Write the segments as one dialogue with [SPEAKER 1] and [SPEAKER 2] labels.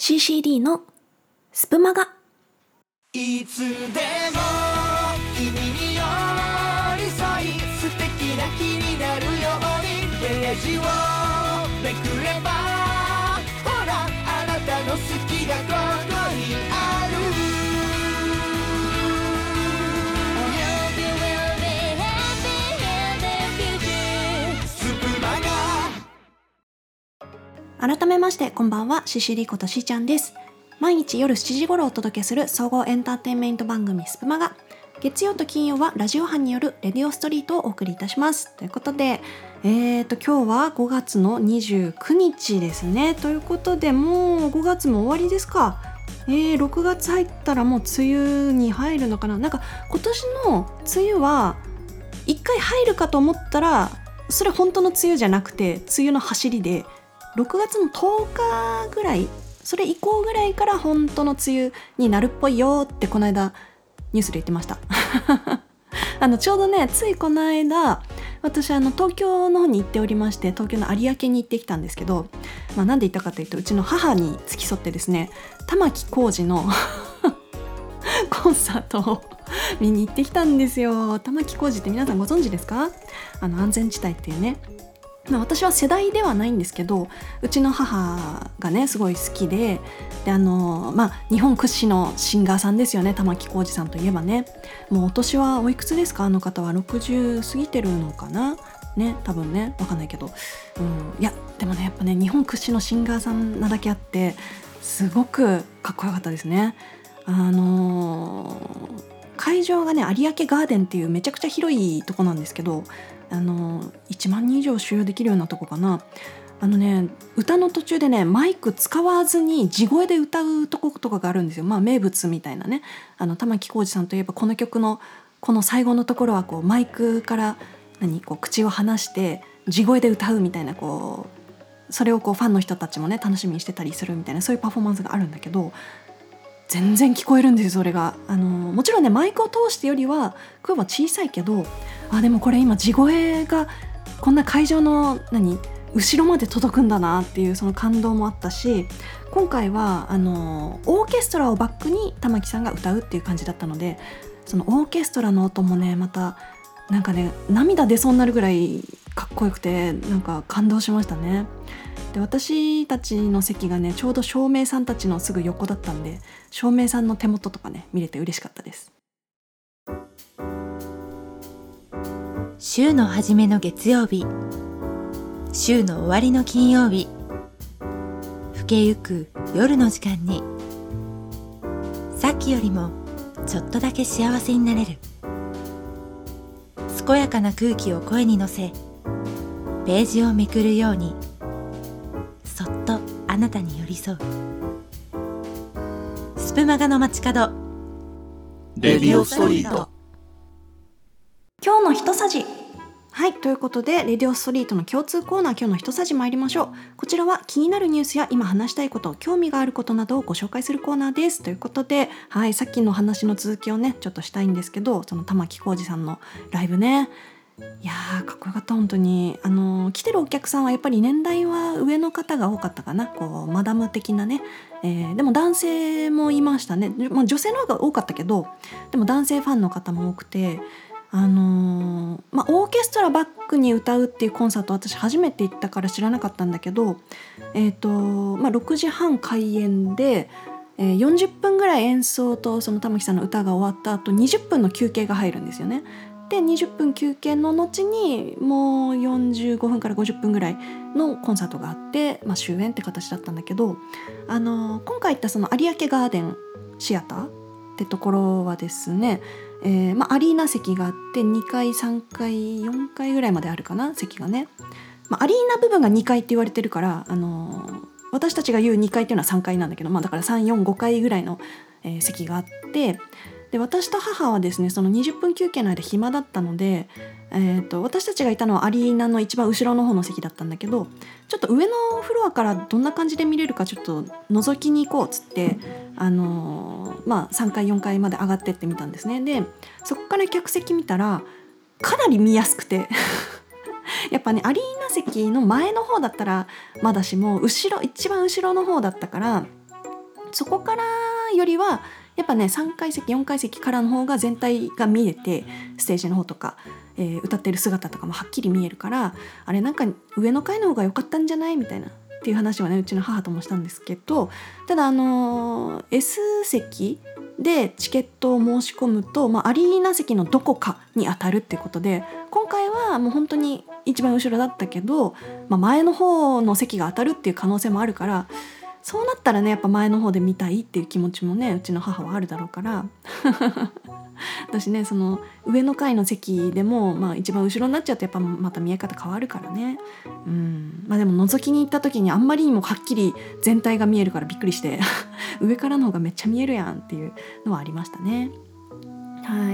[SPEAKER 1] CCD のスプマガ。
[SPEAKER 2] いつでも君に寄り添い素敵な気になるようにページをめくればほらあなたの好きがここにある。
[SPEAKER 1] 改めましてこんばんは CCD ことしーちゃんです。毎日夜7時頃お届けする総合エンターテインメント番組スプマガ月曜と金曜はラジオ班によるレディオストリートをお送りいたします。ということでえーと今日は5月の29日ですね。ということでもう5月も終わりですか。えー、6月入ったらもう梅雨に入るのかな。なんか今年の梅雨は一回入るかと思ったらそれ本当の梅雨じゃなくて梅雨の走りで6月の10日ぐらいそれ以降ぐらいから本当の梅雨になるっぽいよってこの間ニュースで言ってました。あのちょうどねついこの間私あの東京の方に行っておりまして東京の有明に行ってきたんですけど、まあ、なんで行ったかというとうちの母に付き添ってですね玉置浩二の コンサートを見に行ってきたんですよ。玉置浩二って皆さんご存知ですか？あの安全地帯っていうね、私は世代ではないんですけどうちの母がねすごい好きでであの、まあ、日本屈指のシンガーさんですよね玉置浩二さんといえばね。もうお年はおいくつですか？あの方は60過ぎてるのかな？ね多分ねわかんないけど、うん、いやでもねやっぱね日本屈指のシンガーさんなだけあってすごくかっこよかったですね。あのー会場がね有明ガーデンっていうめちゃくちゃ広いとこなんですけどあの1万人以上収容できるようなとこかな。あのね歌の途中でねマイク使わずに地声で歌うとことかがあるんですよ。まあ名物みたいなね。あの玉置浩二さんといえばこの曲のこの最後のところはこうマイクから何こう口を離して地声で歌うみたいなこうそれをこうファンの人たちもね楽しみにしてたりするみたいなそういうパフォーマンスがあるんだけど全然聞こえるんですよそれがあのもちろんねマイクを通してよりは声は小さいけどあでもこれ今地声がこんな会場の何後ろまで届くんだなっていうその感動もあったし今回はあのオーケストラをバックに玉木さんが歌うっていう感じだったのでそのオーケストラの音もねまたなんかね涙出そうになるぐらいかっこよくてなんか感動しましたね。で私たちの席がねちょうど照明さんたちのすぐ横だったんで照明さんの手元とかね見れて嬉しかったです。
[SPEAKER 3] 週の初めの月曜日。週の終わりの金曜日。更けゆく夜の時間に。さっきよりもちょっとだけ幸せになれる。健やかな空気を声に乗せページをめくるように。なたに寄り添う。スプマガの街角。
[SPEAKER 2] レディオストリート。
[SPEAKER 1] 今日の一さじ。はいということでレディオストリートの共通コーナー今日の一さじ参りましょう。こちらは気になるニュースや今話したいこと興味があることなどをご紹介するコーナーです。ということではいさっきの話の続きをねちょっとしたいんですけどその玉置浩二さんのライブねいやーかっこよかった本当に。あの来てるお客さんはやっぱり年代は上の方が多かったかな。こうマダム的なね、えーでも男性もいましたね、まあ、女性の方が多かったけどでも男性ファンの方も多くてあのーまあ、オーケストラバックに歌うっていうコンサート私初めて行ったから知らなかったんだけど、えーとまあ、6時半開演で、えー40分ぐらい演奏とその玉木さんの歌が終わった後20分の休憩が入るんですよね。で20分休憩の後にもう45分から50分ぐらいのコンサートがあって、まあ、終演って形だったんだけど、あのー今回行ったその有明ガーデンシアターってところはですね、えーまあ、アリーナ席があって2階3階4階ぐらいまであるかな席がね、まあ、アリーナ部分が2階って言われてるから、あのー私たちが言う2階っていうのは3階なんだけど、まあ、だから345階ぐらいの、えー席があってで私と母はですねその20分休憩の間暇だったので、えー、と私たちがいたのはアリーナの一番後ろの方の席だったんだけどちょっと上のフロアからどんな感じで見れるかちょっと覗きに行こうっつって、あのーまあ、3階4階まで上がってってみたんですね。でそこから客席見たらかなり見やすくて やっぱねアリーナ席の前の方だったらまだしも後ろ一番後ろの方だったからそこからよりはやっぱね3階席4階席からの方が全体が見えてステージの方とか、えー歌ってる姿とかもはっきり見えるからあれなんか上の階の方が良かったんじゃない？みたいなっていう話はねうちの母ともしたんですけどただあのー S 席でチケットを申し込むと、まあ、アリーナ席のどこかに当たるってことで今回はもう本当に一番後ろだったけど、まあ、前の方の席が当たるっていう可能性もあるからそうなったらねやっぱ前の方で見たいっていう気持ちもねうちの母はあるだろうから。私ねその上の階の席でも、まあ、一番後ろになっちゃうとやっぱまた見え方変わるからね。うん。まあでも覗きに行った時にあんまりにもはっきり全体が見えるからびっくりして。上からの方がめっちゃ見えるやんっていうのはありましたね。は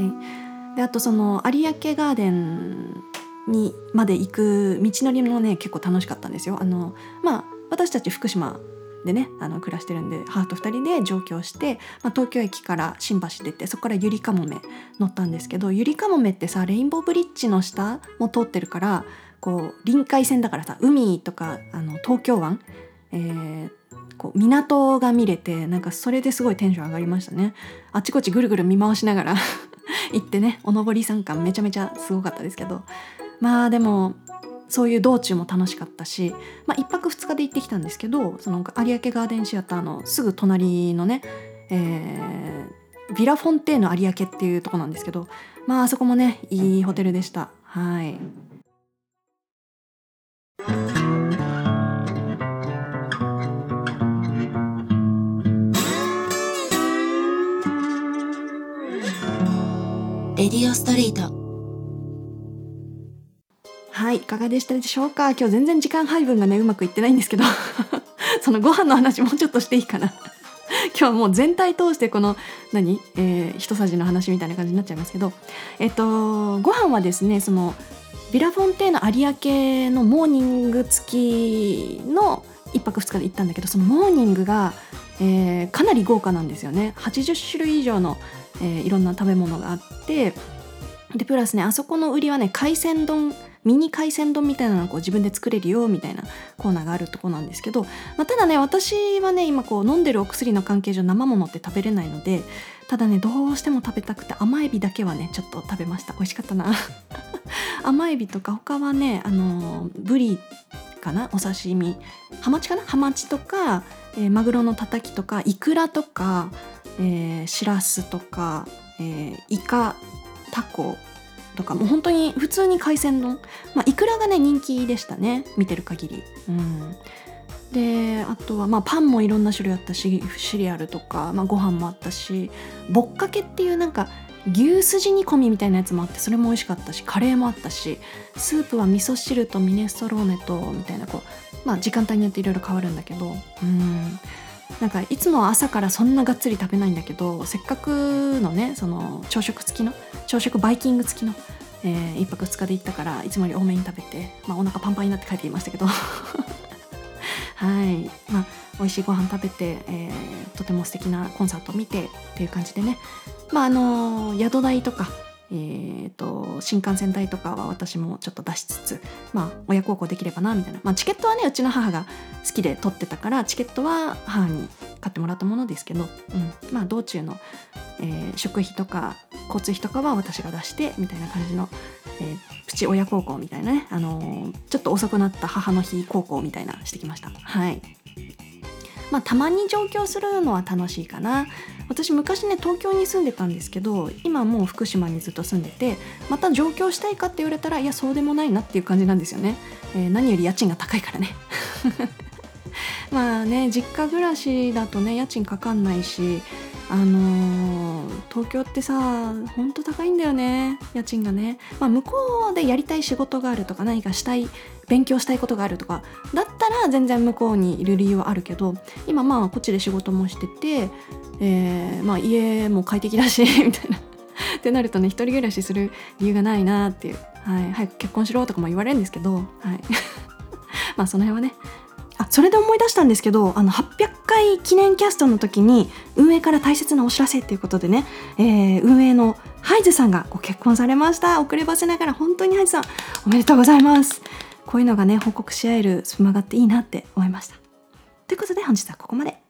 [SPEAKER 1] い、であとその有明ガーデンにまで行く道のりもね結構楽しかったんですよ。あのまあ私たち福島でねあの暮らしてるんで母と2人で上京して、まあ、東京駅から新橋出てそこからゆりかもめ乗ったんですけどゆりかもめってさレインボーブリッジの下も通ってるからこう臨海線だからさ海とかあの東京湾、えーこう港が見れてなんかそれですごいテンション上がりましたね。あちこちぐるぐる見回しながら 行ってねお登り参観めちゃめちゃすごかったですけど。まあでもそういう道中も楽しかったし、まあ、1泊2日で行ってきたんですけどその有明ガーデンシアターのすぐ隣のね、えービラフォンテーヌ有明っていうとこなんですけどまああそこもねいいホテルでした。はい。
[SPEAKER 3] レディオストリート。
[SPEAKER 1] はいいかがでしたでしょうか？今日全然時間配分がねうまくいってないんですけど。そのご飯の話もうちょっとしていいかな。今日はもう全体通してこの何、えー、一さじの話みたいな感じになっちゃいますけど。えっとご飯はですねそのビラフォンテーヌ有明のモーニング付きの1泊2日で行ったんだけどそのモーニングが、えーかなり豪華なんですよね。80種類以上の、えーいろんな食べ物があって。でプラスねあそこの売りはね海鮮丼ミニ海鮮丼みたいなのをこう自分で作れるよみたいなコーナーがあるとこなんですけど、まあ、ただね私はね今こう飲んでるお薬の関係上生ものって食べれないのでただねどうしても食べたくて甘エビだけはねちょっと食べました。美味しかったな。甘エビとか他はねあのブリかな？お刺身。ハマチかな？ハマチとか、えーマグロのたたきとかイクラとか、えー、シラスとか、えーイカタコとかもう本当に普通に海鮮丼、まあ、イクラがね人気でしたね見てる限り。うん。であとはまあパンもいろんな種類あったしシリアルとか、まあ、ご飯もあったしぼっかけっていうなんか牛すじ煮込みみたいなやつもあってそれも美味しかったしカレーもあったしスープは味噌汁とミネストローネとみたいなこうまあ時間帯によっていろいろ変わるんだけどうん。なんかいつも朝からそんながっつり食べないんだけどせっかくのねその朝食付きの朝食バイキング付きの、えー、1泊2日で行ったからいつもより多めに食べて、まあ、お腹パンパンになって帰ってきましたけど。はい。まあ美味しいご飯食べて、えーとても素敵なコンサートを見てっていう感じでね。まああの宿代とかえー、と新幹線代とかは私もちょっと出しつつ、まあ、親孝行できればなみたいな、まあ、チケットはねうちの母が好きで取ってたからチケットは母に買ってもらったものですけど、うん。まあ、道中の、えー食費とか交通費とかは私が出してみたいな感じの、えープチ親孝行みたいなね、あのーちょっと遅くなった母の日孝行みたいなしてきました。はい。まあ、たまに上京するのは楽しいかな。私昔ね東京に住んでたんですけど今もう福島にずっと住んでてまた上京したいかって言われたらいやそうでもないなっていう感じなんですよね、えー何より家賃が高いからね。まあね実家暮らしだとね家賃かかんないしあのー東京ってさほんと高いんだよね家賃がね、まあ、向こうでやりたい仕事があるとか何かしたい勉強したいことがあるとかだったら全然向こうにいる理由はあるけど今まあこっちで仕事もしてて、えーまあ、家も快適だし みたいな。ってなるとね一人暮らしする理由がないなっていう、はい、早く結婚しろとかも言われるんですけど、はい、まあその辺はねあそれで思い出したんですけどあの800回記念キャストの時に運営から大切なお知らせっていうことでね、えー運営のハイズさんがご結婚されました。遅ればせながら本当にハイズさんおめでとうございます。こういうのがね報告し合えるスマガっていいなって思いました。ということで本日はここまで。